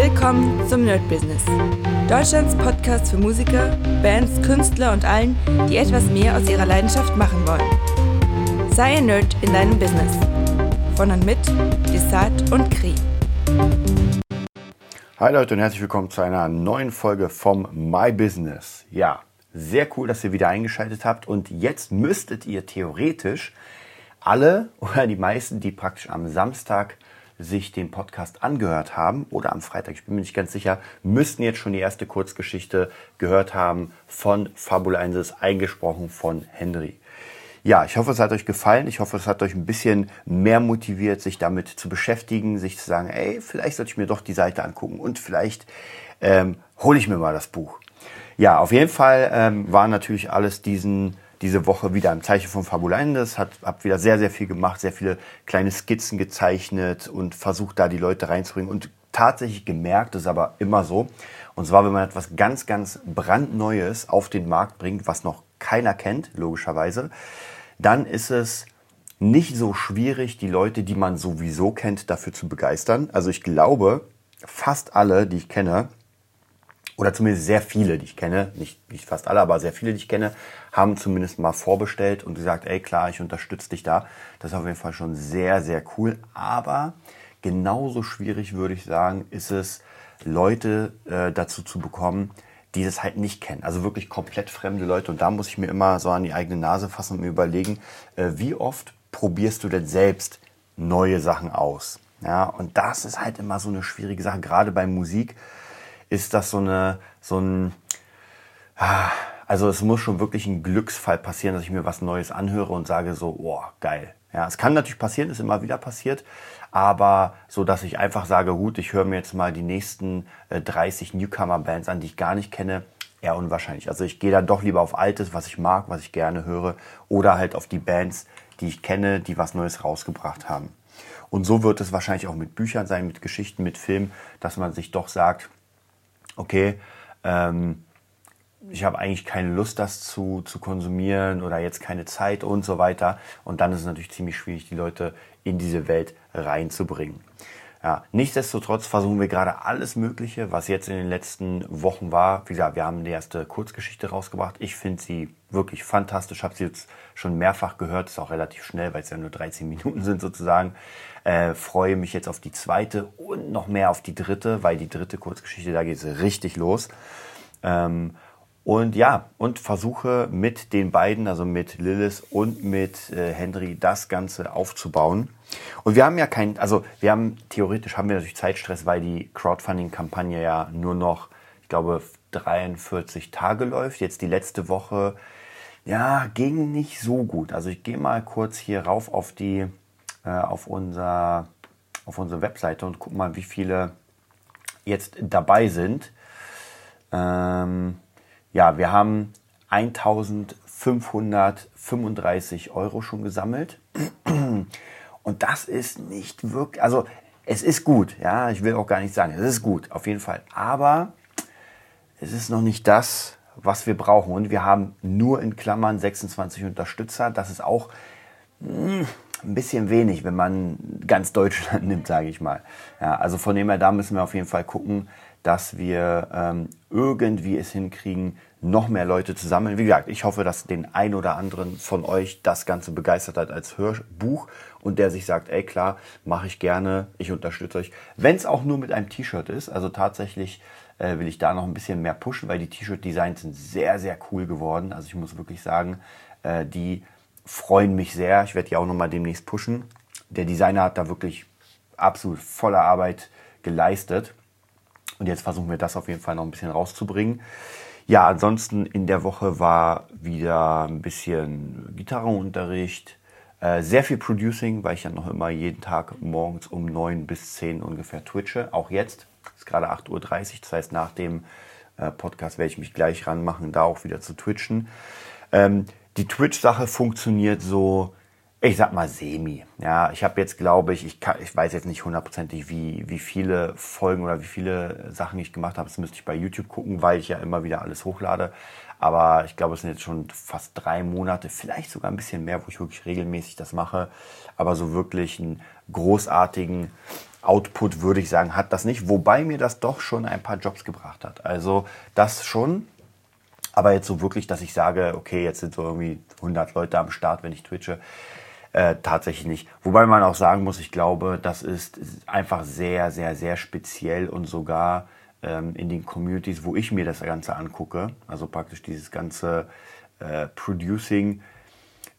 Willkommen zum Nerd Business. Deutschlands Podcast für Musiker, Bands, Künstler und allen, die etwas mehr aus ihrer Leidenschaft machen wollen. Sei ein Nerd in deinem Business. Von und mit Desart und Kri. Hi Leute und herzlich willkommen zu einer neuen Folge vom My Business. Ja, sehr cool, dass ihr wieder eingeschaltet habt und jetzt müsstet ihr theoretisch alle oder die meisten, die praktisch am Samstag sich den Podcast angehört haben oder am Freitag, ich bin mir nicht ganz sicher, müssten jetzt schon die erste Kurzgeschichte gehört haben von Fabulensis, eingesprochen von Henry. Ja, ich hoffe, es hat euch gefallen. Ich hoffe, es hat euch ein bisschen mehr motiviert, sich damit zu beschäftigen, sich zu sagen, ey, vielleicht sollte ich mir doch die Seite angucken und vielleicht ähm, hole ich mir mal das Buch. Ja, auf jeden Fall ähm, war natürlich alles diesen diese Woche wieder im Zeichen von Fabulendes, hat hab wieder sehr, sehr viel gemacht, sehr viele kleine Skizzen gezeichnet und versucht da die Leute reinzubringen und tatsächlich gemerkt, das ist aber immer so, und zwar, wenn man etwas ganz, ganz brandneues auf den Markt bringt, was noch keiner kennt, logischerweise, dann ist es nicht so schwierig, die Leute, die man sowieso kennt, dafür zu begeistern. Also ich glaube, fast alle, die ich kenne, oder zumindest sehr viele, die ich kenne, nicht, nicht fast alle, aber sehr viele, die ich kenne, haben zumindest mal vorbestellt und gesagt, ey klar, ich unterstütze dich da. Das ist auf jeden Fall schon sehr, sehr cool. Aber genauso schwierig würde ich sagen, ist es, Leute äh, dazu zu bekommen, die das halt nicht kennen. Also wirklich komplett fremde Leute. Und da muss ich mir immer so an die eigene Nase fassen und mir überlegen, äh, wie oft probierst du denn selbst neue Sachen aus? Ja, und das ist halt immer so eine schwierige Sache, gerade bei Musik ist das so eine, so ein, ah, also es muss schon wirklich ein Glücksfall passieren, dass ich mir was Neues anhöre und sage so, oh, geil. Ja, es kann natürlich passieren, ist immer wieder passiert, aber so, dass ich einfach sage, gut, ich höre mir jetzt mal die nächsten äh, 30 Newcomer-Bands an, die ich gar nicht kenne, eher unwahrscheinlich. Also ich gehe dann doch lieber auf Altes, was ich mag, was ich gerne höre, oder halt auf die Bands, die ich kenne, die was Neues rausgebracht haben. Und so wird es wahrscheinlich auch mit Büchern sein, mit Geschichten, mit Filmen, dass man sich doch sagt, okay, ähm, ich habe eigentlich keine Lust, das zu, zu konsumieren oder jetzt keine Zeit und so weiter. Und dann ist es natürlich ziemlich schwierig, die Leute in diese Welt reinzubringen. Ja, nichtsdestotrotz versuchen wir gerade alles Mögliche, was jetzt in den letzten Wochen war. Wie gesagt, wir haben die erste Kurzgeschichte rausgebracht. Ich finde sie wirklich fantastisch. Habe sie jetzt schon mehrfach gehört. Ist auch relativ schnell, weil es ja nur 13 Minuten sind sozusagen. Äh, freue mich jetzt auf die zweite und noch mehr auf die dritte, weil die dritte Kurzgeschichte, da geht es richtig los. Ähm, und ja, und versuche mit den beiden, also mit Lilith und mit äh, Henry, das Ganze aufzubauen. Und wir haben ja kein, also wir haben, theoretisch haben wir natürlich Zeitstress, weil die Crowdfunding-Kampagne ja nur noch, ich glaube, 43 Tage läuft. Jetzt die letzte Woche, ja, ging nicht so gut. Also ich gehe mal kurz hier rauf auf die, äh, auf unser, auf unsere Webseite und guck mal, wie viele jetzt dabei sind. Ähm, ja, wir haben 1535 Euro schon gesammelt. Und das ist nicht wirklich, also es ist gut, ja, ich will auch gar nicht sagen, es ist gut, auf jeden Fall. Aber es ist noch nicht das, was wir brauchen. Und wir haben nur in Klammern 26 Unterstützer. Das ist auch hm, ein bisschen wenig, wenn man ganz Deutschland nimmt, sage ich mal. Ja, also von dem her, da müssen wir auf jeden Fall gucken, dass wir ähm, irgendwie es hinkriegen, noch mehr Leute zu sammeln. Wie gesagt, ich hoffe, dass den ein oder anderen von euch das Ganze begeistert hat als Hörbuch und der sich sagt, ey klar, mache ich gerne, ich unterstütze euch. Wenn es auch nur mit einem T-Shirt ist, also tatsächlich äh, will ich da noch ein bisschen mehr pushen, weil die T-Shirt-Designs sind sehr, sehr cool geworden. Also ich muss wirklich sagen, äh, die freuen mich sehr. Ich werde die auch nochmal demnächst pushen. Der Designer hat da wirklich absolut voller Arbeit geleistet. Und jetzt versuchen wir das auf jeden Fall noch ein bisschen rauszubringen. Ja, ansonsten in der Woche war wieder ein bisschen Gitarrenunterricht, äh, sehr viel Producing, weil ich ja noch immer jeden Tag morgens um neun bis zehn ungefähr twitche. Auch jetzt, ist gerade 8.30 Uhr, das heißt nach dem äh, Podcast werde ich mich gleich ranmachen, da auch wieder zu twitchen. Ähm, die Twitch-Sache funktioniert so ich sag mal semi. Ja, ich habe jetzt, glaube ich, ich, kann, ich weiß jetzt nicht hundertprozentig, wie, wie viele Folgen oder wie viele Sachen ich gemacht habe. Das müsste ich bei YouTube gucken, weil ich ja immer wieder alles hochlade. Aber ich glaube, es sind jetzt schon fast drei Monate, vielleicht sogar ein bisschen mehr, wo ich wirklich regelmäßig das mache. Aber so wirklich einen großartigen Output, würde ich sagen, hat das nicht. Wobei mir das doch schon ein paar Jobs gebracht hat. Also das schon. Aber jetzt so wirklich, dass ich sage, okay, jetzt sind so irgendwie 100 Leute am Start, wenn ich twitche. Äh, tatsächlich nicht. Wobei man auch sagen muss, ich glaube, das ist einfach sehr, sehr, sehr speziell und sogar ähm, in den Communities, wo ich mir das Ganze angucke, also praktisch dieses ganze äh, Producing,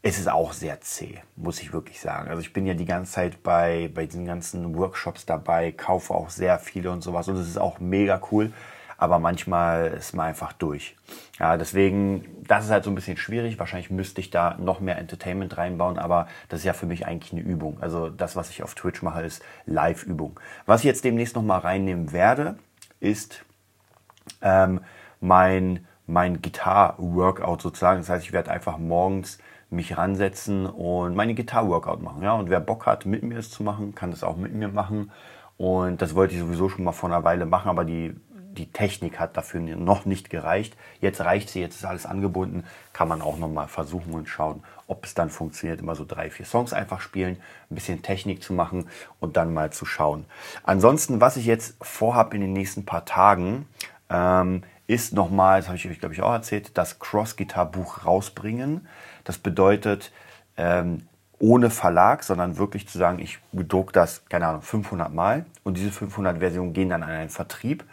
es auch sehr zäh, muss ich wirklich sagen. Also ich bin ja die ganze Zeit bei, bei diesen ganzen Workshops dabei, kaufe auch sehr viele und sowas und es ist auch mega cool, aber manchmal ist man einfach durch. Ja, deswegen, das ist halt so ein bisschen schwierig. Wahrscheinlich müsste ich da noch mehr Entertainment reinbauen, aber das ist ja für mich eigentlich eine Übung. Also das, was ich auf Twitch mache, ist Live-Übung. Was ich jetzt demnächst noch mal reinnehmen werde, ist ähm, mein, mein Gitar-Workout sozusagen. Das heißt, ich werde einfach morgens mich ransetzen und meine Gitar-Workout machen. Ja? Und wer Bock hat, mit mir es zu machen, kann das auch mit mir machen. Und das wollte ich sowieso schon mal vor einer Weile machen, aber die, die Technik hat dafür noch nicht gereicht. Jetzt reicht sie, jetzt ist alles angebunden. Kann man auch noch mal versuchen und schauen, ob es dann funktioniert. Immer so drei, vier Songs einfach spielen, ein bisschen Technik zu machen und dann mal zu schauen. Ansonsten, was ich jetzt vorhabe in den nächsten paar Tagen, ähm, ist nochmal, das habe ich euch glaube ich auch erzählt, das Cross-Gitar-Buch rausbringen. Das bedeutet, ähm, ohne Verlag, sondern wirklich zu sagen, ich bedruck das, keine Ahnung, 500 Mal und diese 500 Versionen gehen dann an einen Vertrieb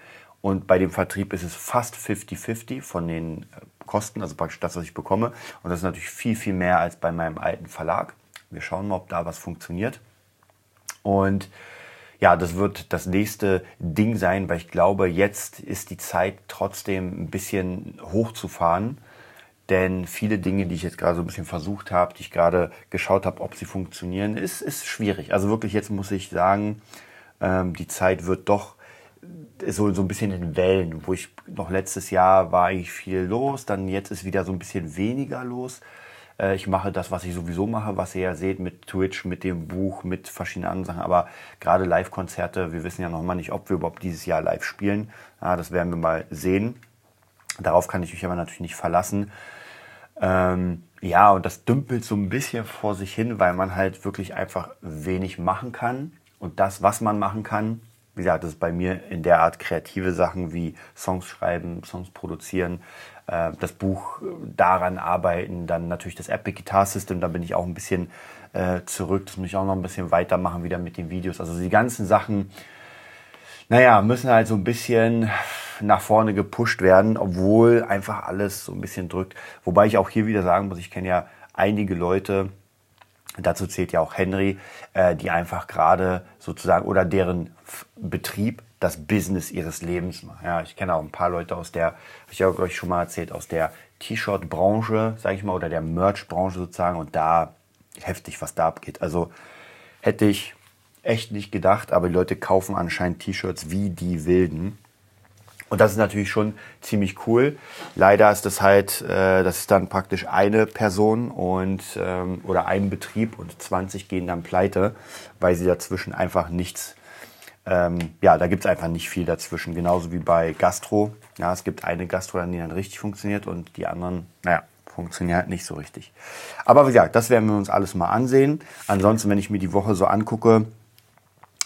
und bei dem Vertrieb ist es fast 50-50 von den äh, Kosten, also praktisch das, was ich bekomme und das ist natürlich viel, viel mehr als bei meinem alten Verlag. Wir schauen mal, ob da was funktioniert und ja, das wird das nächste Ding sein, weil ich glaube, jetzt ist die Zeit trotzdem ein bisschen hochzufahren. Denn viele Dinge, die ich jetzt gerade so ein bisschen versucht habe, die ich gerade geschaut habe, ob sie funktionieren, ist, ist schwierig. Also wirklich, jetzt muss ich sagen, ähm, die Zeit wird doch so, so ein bisschen in Wellen, wo ich noch letztes Jahr war eigentlich viel los, dann jetzt ist wieder so ein bisschen weniger los. Äh, ich mache das, was ich sowieso mache, was ihr ja seht mit Twitch, mit dem Buch, mit verschiedenen anderen Sachen. Aber gerade Live-Konzerte, wir wissen ja noch mal nicht, ob wir überhaupt dieses Jahr live spielen. Ja, das werden wir mal sehen. Darauf kann ich mich aber natürlich nicht verlassen. Ähm, ja, und das dümpelt so ein bisschen vor sich hin, weil man halt wirklich einfach wenig machen kann. Und das, was man machen kann, wie gesagt, das ist bei mir in der Art kreative Sachen wie Songs schreiben, Songs produzieren, äh, das Buch äh, daran arbeiten, dann natürlich das Epic Guitar System, da bin ich auch ein bisschen äh, zurück, das muss ich auch noch ein bisschen weitermachen wieder mit den Videos. Also die ganzen Sachen, naja, müssen halt so ein bisschen nach vorne gepusht werden, obwohl einfach alles so ein bisschen drückt. Wobei ich auch hier wieder sagen muss, ich kenne ja einige Leute, dazu zählt ja auch Henry, äh, die einfach gerade sozusagen oder deren Betrieb das Business ihres Lebens machen. Ja, ich kenne auch ein paar Leute aus der, habe ich ja euch schon mal erzählt, aus der T-Shirt-Branche, sage ich mal, oder der Merch-Branche sozusagen und da heftig, was da abgeht. Also hätte ich echt nicht gedacht, aber die Leute kaufen anscheinend T-Shirts wie die Wilden. Und das ist natürlich schon ziemlich cool. Leider ist das halt, äh, das ist dann praktisch eine Person und ähm, oder ein Betrieb und 20 gehen dann pleite, weil sie dazwischen einfach nichts, ähm, ja, da gibt's einfach nicht viel dazwischen. Genauso wie bei Gastro. Ja, es gibt eine Gastro, die dann richtig funktioniert und die anderen, naja, funktionieren halt nicht so richtig. Aber wie gesagt, das werden wir uns alles mal ansehen. Ansonsten, wenn ich mir die Woche so angucke,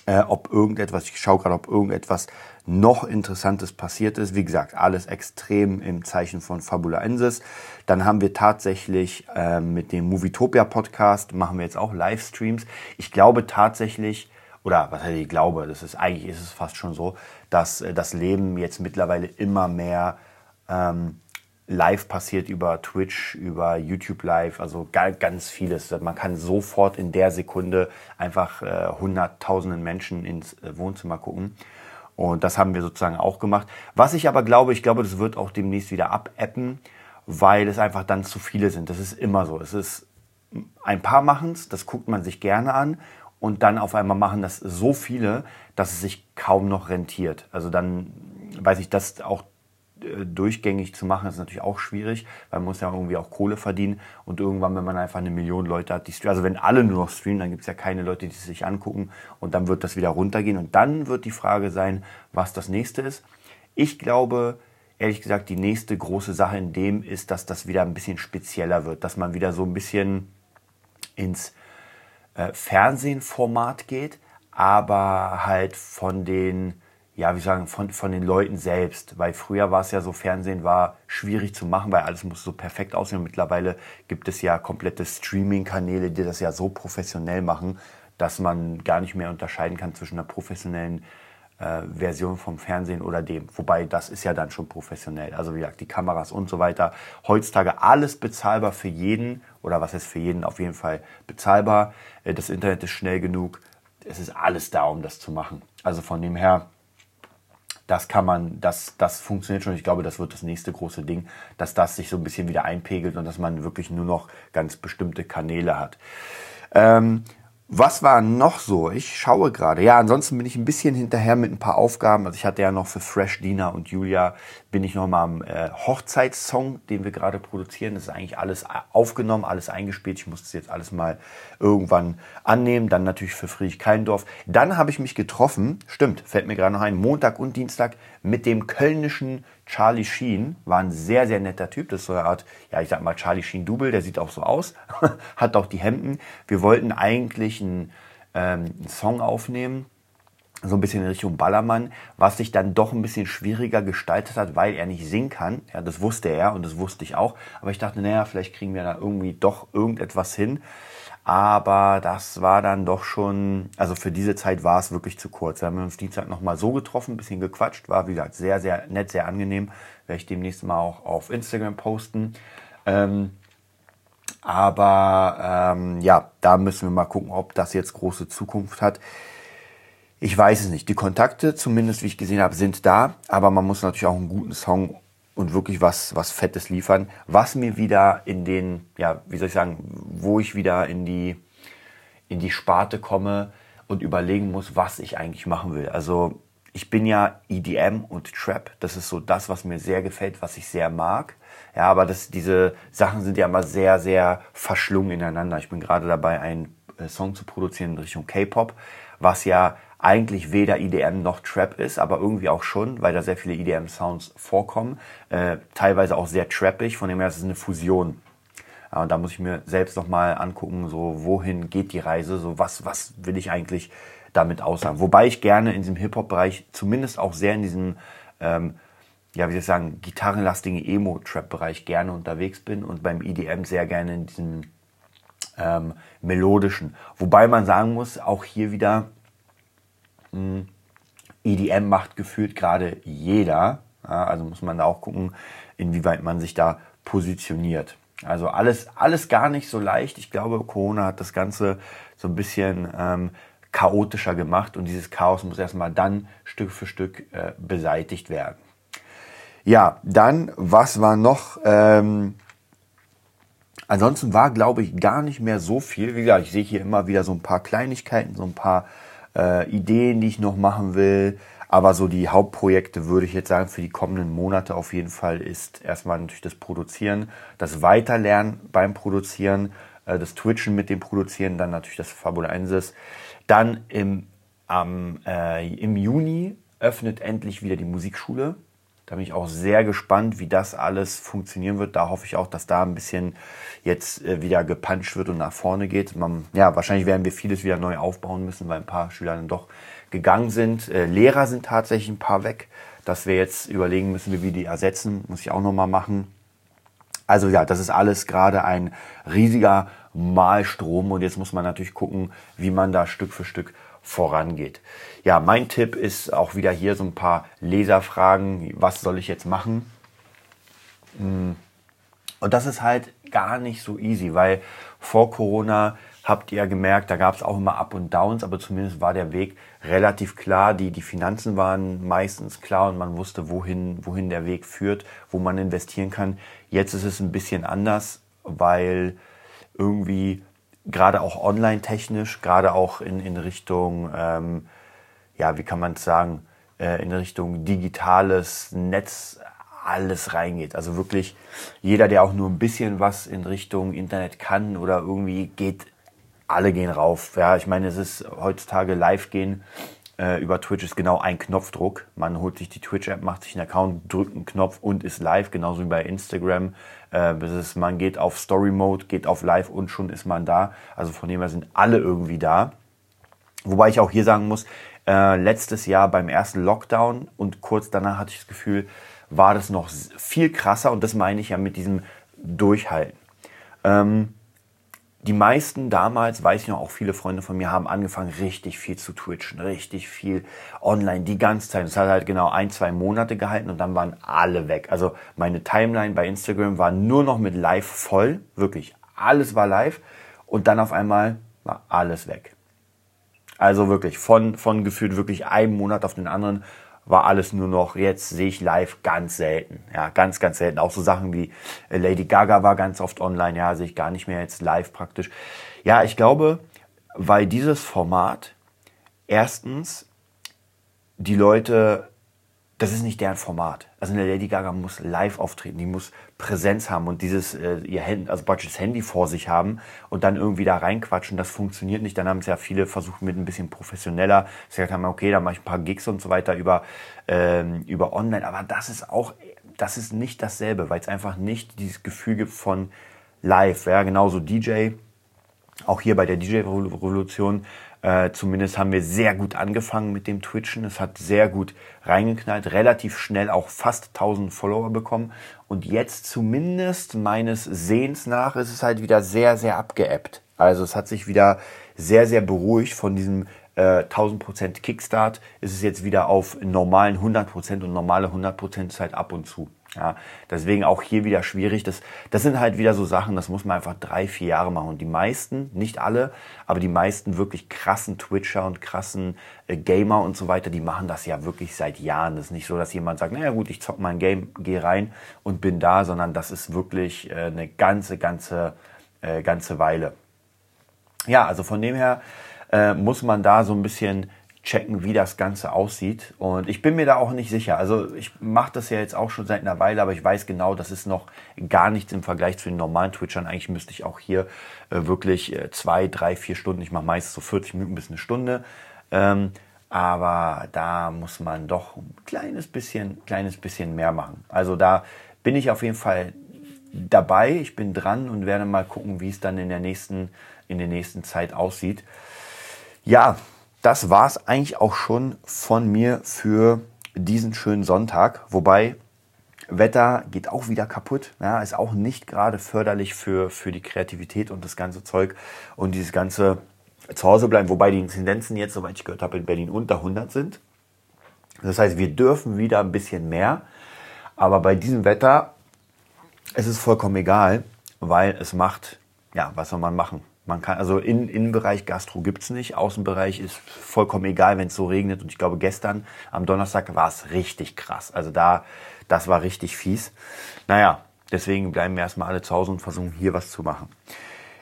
äh, ob irgendetwas, ich schaue gerade, ob irgendetwas noch Interessantes passiert ist. Wie gesagt, alles extrem im Zeichen von Fabulaensis. Dann haben wir tatsächlich äh, mit dem Movietopia Podcast, machen wir jetzt auch Livestreams. Ich glaube tatsächlich, oder was heißt ich glaube, das ist eigentlich ist es fast schon so, dass äh, das Leben jetzt mittlerweile immer mehr ähm, live passiert über Twitch, über YouTube Live, also ganz vieles. Man kann sofort in der Sekunde einfach äh, hunderttausenden Menschen ins äh, Wohnzimmer gucken. Und das haben wir sozusagen auch gemacht. Was ich aber glaube, ich glaube, das wird auch demnächst wieder abappen, weil es einfach dann zu viele sind. Das ist immer so. Es ist ein paar machen es, das guckt man sich gerne an und dann auf einmal machen das so viele, dass es sich kaum noch rentiert. Also dann weiß ich, dass auch durchgängig zu machen, ist natürlich auch schwierig, weil man muss ja irgendwie auch Kohle verdienen. Und irgendwann, wenn man einfach eine Million Leute hat, die streamen, also wenn alle nur noch streamen, dann gibt es ja keine Leute, die sich angucken. Und dann wird das wieder runtergehen. Und dann wird die Frage sein, was das nächste ist. Ich glaube, ehrlich gesagt, die nächste große Sache in dem ist, dass das wieder ein bisschen spezieller wird, dass man wieder so ein bisschen ins äh, Fernsehformat geht, aber halt von den, ja, wie sagen, von, von den Leuten selbst. Weil früher war es ja so, Fernsehen war schwierig zu machen, weil alles musste so perfekt aussehen. Und mittlerweile gibt es ja komplette Streaming-Kanäle, die das ja so professionell machen, dass man gar nicht mehr unterscheiden kann zwischen einer professionellen äh, Version vom Fernsehen oder dem. Wobei das ist ja dann schon professionell. Also wie gesagt, die Kameras und so weiter. Heutzutage alles bezahlbar für jeden oder was ist für jeden auf jeden Fall bezahlbar. Äh, das Internet ist schnell genug. Es ist alles da, um das zu machen. Also von dem her, das kann man, das, das funktioniert schon. Ich glaube, das wird das nächste große Ding, dass das sich so ein bisschen wieder einpegelt und dass man wirklich nur noch ganz bestimmte Kanäle hat. Ähm, was war noch so? Ich schaue gerade. Ja, ansonsten bin ich ein bisschen hinterher mit ein paar Aufgaben. Also ich hatte ja noch für Fresh Dina und Julia bin ich noch mal am äh, Hochzeitssong, den wir gerade produzieren. Das ist eigentlich alles aufgenommen, alles eingespielt. Ich musste es jetzt alles mal irgendwann annehmen. Dann natürlich für Friedrich Keindorf. Dann habe ich mich getroffen, stimmt, fällt mir gerade noch ein, Montag und Dienstag mit dem kölnischen Charlie Sheen. War ein sehr, sehr netter Typ. Das ist so eine Art, ja, ich sag mal Charlie Sheen Double. Der sieht auch so aus. Hat auch die Hemden. Wir wollten eigentlich einen, ähm, einen Song aufnehmen so ein bisschen in Richtung Ballermann, was sich dann doch ein bisschen schwieriger gestaltet hat, weil er nicht singen kann. Ja, das wusste er und das wusste ich auch. Aber ich dachte, naja, vielleicht kriegen wir da irgendwie doch irgendetwas hin. Aber das war dann doch schon, also für diese Zeit war es wirklich zu kurz. Wir haben uns Dienstag nochmal so getroffen, ein bisschen gequatscht, war wie gesagt sehr, sehr nett, sehr angenehm. Werde ich demnächst mal auch auf Instagram posten. Ähm, aber ähm, ja, da müssen wir mal gucken, ob das jetzt große Zukunft hat. Ich weiß es nicht. Die Kontakte, zumindest wie ich gesehen habe, sind da, aber man muss natürlich auch einen guten Song und wirklich was, was Fettes liefern, was mir wieder in den, ja, wie soll ich sagen, wo ich wieder in die, in die Sparte komme und überlegen muss, was ich eigentlich machen will. Also ich bin ja EDM und Trap. Das ist so das, was mir sehr gefällt, was ich sehr mag. Ja, aber das, diese Sachen sind ja immer sehr, sehr verschlungen ineinander. Ich bin gerade dabei, einen äh, Song zu produzieren in Richtung K-Pop, was ja eigentlich weder EDM noch Trap ist, aber irgendwie auch schon, weil da sehr viele EDM-Sounds vorkommen. Äh, teilweise auch sehr trappig, von dem her ist es eine Fusion. Ja, und da muss ich mir selbst nochmal angucken, so wohin geht die Reise, so was, was will ich eigentlich damit aussagen. Wobei ich gerne in diesem Hip-Hop-Bereich, zumindest auch sehr in diesem, ähm, ja, wie soll ich sagen, gitarrenlastigen Emo-Trap-Bereich gerne unterwegs bin und beim EDM sehr gerne in diesem ähm, melodischen. Wobei man sagen muss, auch hier wieder, EDM macht gefühlt gerade jeder. Ja, also muss man da auch gucken, inwieweit man sich da positioniert. Also alles, alles gar nicht so leicht. Ich glaube, Corona hat das Ganze so ein bisschen ähm, chaotischer gemacht und dieses Chaos muss erstmal dann Stück für Stück äh, beseitigt werden. Ja, dann, was war noch? Ähm, ansonsten war, glaube ich, gar nicht mehr so viel. Wie gesagt, ich sehe hier immer wieder so ein paar Kleinigkeiten, so ein paar äh, Ideen, die ich noch machen will. Aber so die Hauptprojekte würde ich jetzt sagen, für die kommenden Monate auf jeden Fall ist erstmal natürlich das Produzieren, das Weiterlernen beim Produzieren, äh, das Twitchen mit dem Produzieren, dann natürlich das Fabulensis. Dann im, am, äh, im Juni öffnet endlich wieder die Musikschule. Da bin ich auch sehr gespannt, wie das alles funktionieren wird. Da hoffe ich auch, dass da ein bisschen jetzt äh, wieder gepuncht wird und nach vorne geht. Man, ja, wahrscheinlich werden wir vieles wieder neu aufbauen müssen, weil ein paar Schüler dann doch gegangen sind. Äh, Lehrer sind tatsächlich ein paar weg, dass wir jetzt überlegen müssen, wie wir die ersetzen. Muss ich auch nochmal machen. Also ja, das ist alles gerade ein riesiger Malstrom und jetzt muss man natürlich gucken, wie man da Stück für Stück vorangeht. Ja, mein Tipp ist auch wieder hier so ein paar Leserfragen. Was soll ich jetzt machen? Hm. Und das ist halt gar nicht so easy, weil vor Corona habt ihr gemerkt, da gab es auch immer Up und Downs, aber zumindest war der Weg relativ klar. Die, die Finanzen waren meistens klar und man wusste, wohin, wohin der Weg führt, wo man investieren kann. Jetzt ist es ein bisschen anders, weil irgendwie gerade auch online-technisch, gerade auch in, in Richtung, ähm, ja, wie kann man es sagen, äh, in Richtung digitales Netz alles reingeht. Also wirklich jeder, der auch nur ein bisschen was in Richtung Internet kann oder irgendwie geht, alle gehen rauf. Ja, ich meine, es ist heutzutage live gehen äh, über Twitch ist genau ein Knopfdruck. Man holt sich die Twitch-App, macht sich einen Account, drückt einen Knopf und ist live, genauso wie bei Instagram. Äh, ist, man geht auf Story Mode, geht auf Live und schon ist man da. Also von dem her sind alle irgendwie da. Wobei ich auch hier sagen muss, äh, letztes Jahr beim ersten Lockdown und kurz danach hatte ich das Gefühl, war das noch viel krasser und das meine ich ja mit diesem Durchhalten. Ähm, die meisten damals, weiß ich noch, auch viele Freunde von mir haben angefangen, richtig viel zu twitchen, richtig viel online, die ganze Zeit. Das hat halt genau ein, zwei Monate gehalten und dann waren alle weg. Also meine Timeline bei Instagram war nur noch mit live voll, wirklich. Alles war live und dann auf einmal war alles weg. Also wirklich von, von gefühlt wirklich einem Monat auf den anderen war alles nur noch, jetzt sehe ich live ganz selten. Ja, ganz, ganz selten. Auch so Sachen wie äh, Lady Gaga war ganz oft online, ja, sehe ich gar nicht mehr jetzt live praktisch. Ja, ich glaube, weil dieses Format erstens die Leute das ist nicht deren Format. Also eine Lady Gaga muss live auftreten, die muss Präsenz haben und dieses äh, ihr Handy, also praktisch das Handy vor sich haben und dann irgendwie da reinquatschen, das funktioniert nicht. Dann haben es ja viele versucht mit ein bisschen professioneller, sie gesagt haben, okay, dann mache ich ein paar Gigs und so weiter über ähm, über Online, aber das ist auch das ist nicht dasselbe, weil es einfach nicht dieses Gefühl gibt von live, ja, genauso DJ auch hier bei der DJ-Revolution äh, zumindest haben wir sehr gut angefangen mit dem Twitchen. Es hat sehr gut reingeknallt, relativ schnell auch fast 1000 Follower bekommen. Und jetzt zumindest meines Sehens nach ist es halt wieder sehr, sehr abgeebbt. Also es hat sich wieder sehr, sehr beruhigt von diesem äh, 1000% Kickstart. Ist es jetzt wieder auf normalen 100% und normale 100% ist halt ab und zu. Ja, deswegen auch hier wieder schwierig. Das, das sind halt wieder so Sachen, das muss man einfach drei, vier Jahre machen. Und die meisten, nicht alle, aber die meisten wirklich krassen Twitcher und krassen äh, Gamer und so weiter, die machen das ja wirklich seit Jahren. Das ist nicht so, dass jemand sagt, naja gut, ich zock mein Game, gehe rein und bin da, sondern das ist wirklich äh, eine ganze, ganze, äh, ganze Weile. Ja, also von dem her äh, muss man da so ein bisschen checken, wie das Ganze aussieht. Und ich bin mir da auch nicht sicher. Also ich mache das ja jetzt auch schon seit einer Weile, aber ich weiß genau, das ist noch gar nichts im Vergleich zu den normalen Twitchern. Eigentlich müsste ich auch hier äh, wirklich äh, zwei, drei, vier Stunden, ich mache meistens so 40 Minuten bis eine Stunde. Ähm, aber da muss man doch ein kleines bisschen, kleines bisschen mehr machen. Also da bin ich auf jeden Fall dabei. Ich bin dran und werde mal gucken, wie es dann in der nächsten, in der nächsten Zeit aussieht. Ja, das war es eigentlich auch schon von mir für diesen schönen Sonntag. Wobei Wetter geht auch wieder kaputt. Ja, ist auch nicht gerade förderlich für, für die Kreativität und das ganze Zeug und dieses ganze zu Hause bleiben. Wobei die Inzidenzen jetzt, soweit ich gehört habe, in Berlin unter 100 sind. Das heißt, wir dürfen wieder ein bisschen mehr. Aber bei diesem Wetter es ist vollkommen egal, weil es macht, ja, was soll man machen? Man kann, also in, Innenbereich Gastro gibt es nicht, Außenbereich ist vollkommen egal, wenn es so regnet. Und ich glaube, gestern am Donnerstag war es richtig krass. Also da, das war richtig fies. Naja, deswegen bleiben wir erstmal alle zu Hause und versuchen hier was zu machen.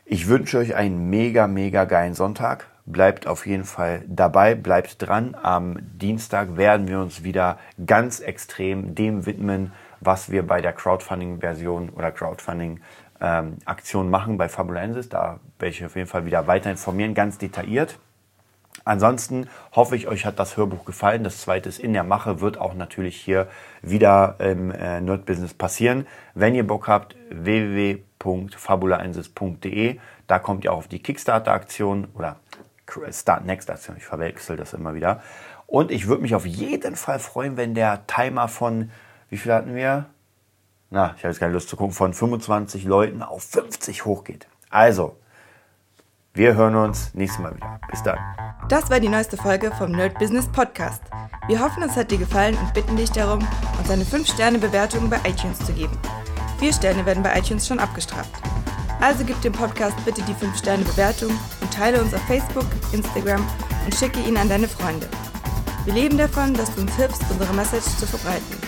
Ich wünsche euch einen mega, mega geilen Sonntag. Bleibt auf jeden Fall dabei, bleibt dran. Am Dienstag werden wir uns wieder ganz extrem dem widmen, was wir bei der Crowdfunding-Version oder Crowdfunding ähm, Aktion machen bei Fabulensis. Da werde ich auf jeden Fall wieder weiter informieren, ganz detailliert. Ansonsten hoffe ich, euch hat das Hörbuch gefallen. Das zweite ist in der Mache, wird auch natürlich hier wieder im äh, Nerd Business passieren. Wenn ihr Bock habt, www.fabulaensis.de, da kommt ihr auch auf die Kickstarter-Aktion oder Start Next Aktion. Ich verwechsel das immer wieder. Und ich würde mich auf jeden Fall freuen, wenn der Timer von, wie viel hatten wir? Na, ich habe jetzt keine Lust zu gucken, von 25 Leuten auf 50 hochgeht. Also, wir hören uns nächstes Mal wieder. Bis dann. Das war die neueste Folge vom Nerd Business Podcast. Wir hoffen, es hat dir gefallen und bitten dich darum, uns eine 5-Sterne-Bewertung bei iTunes zu geben. Vier Sterne werden bei iTunes schon abgestraft. Also gib dem Podcast bitte die 5-Sterne-Bewertung und teile uns auf Facebook, Instagram und schicke ihn an deine Freunde. Wir leben davon, dass du uns hilfst, unsere Message zu verbreiten.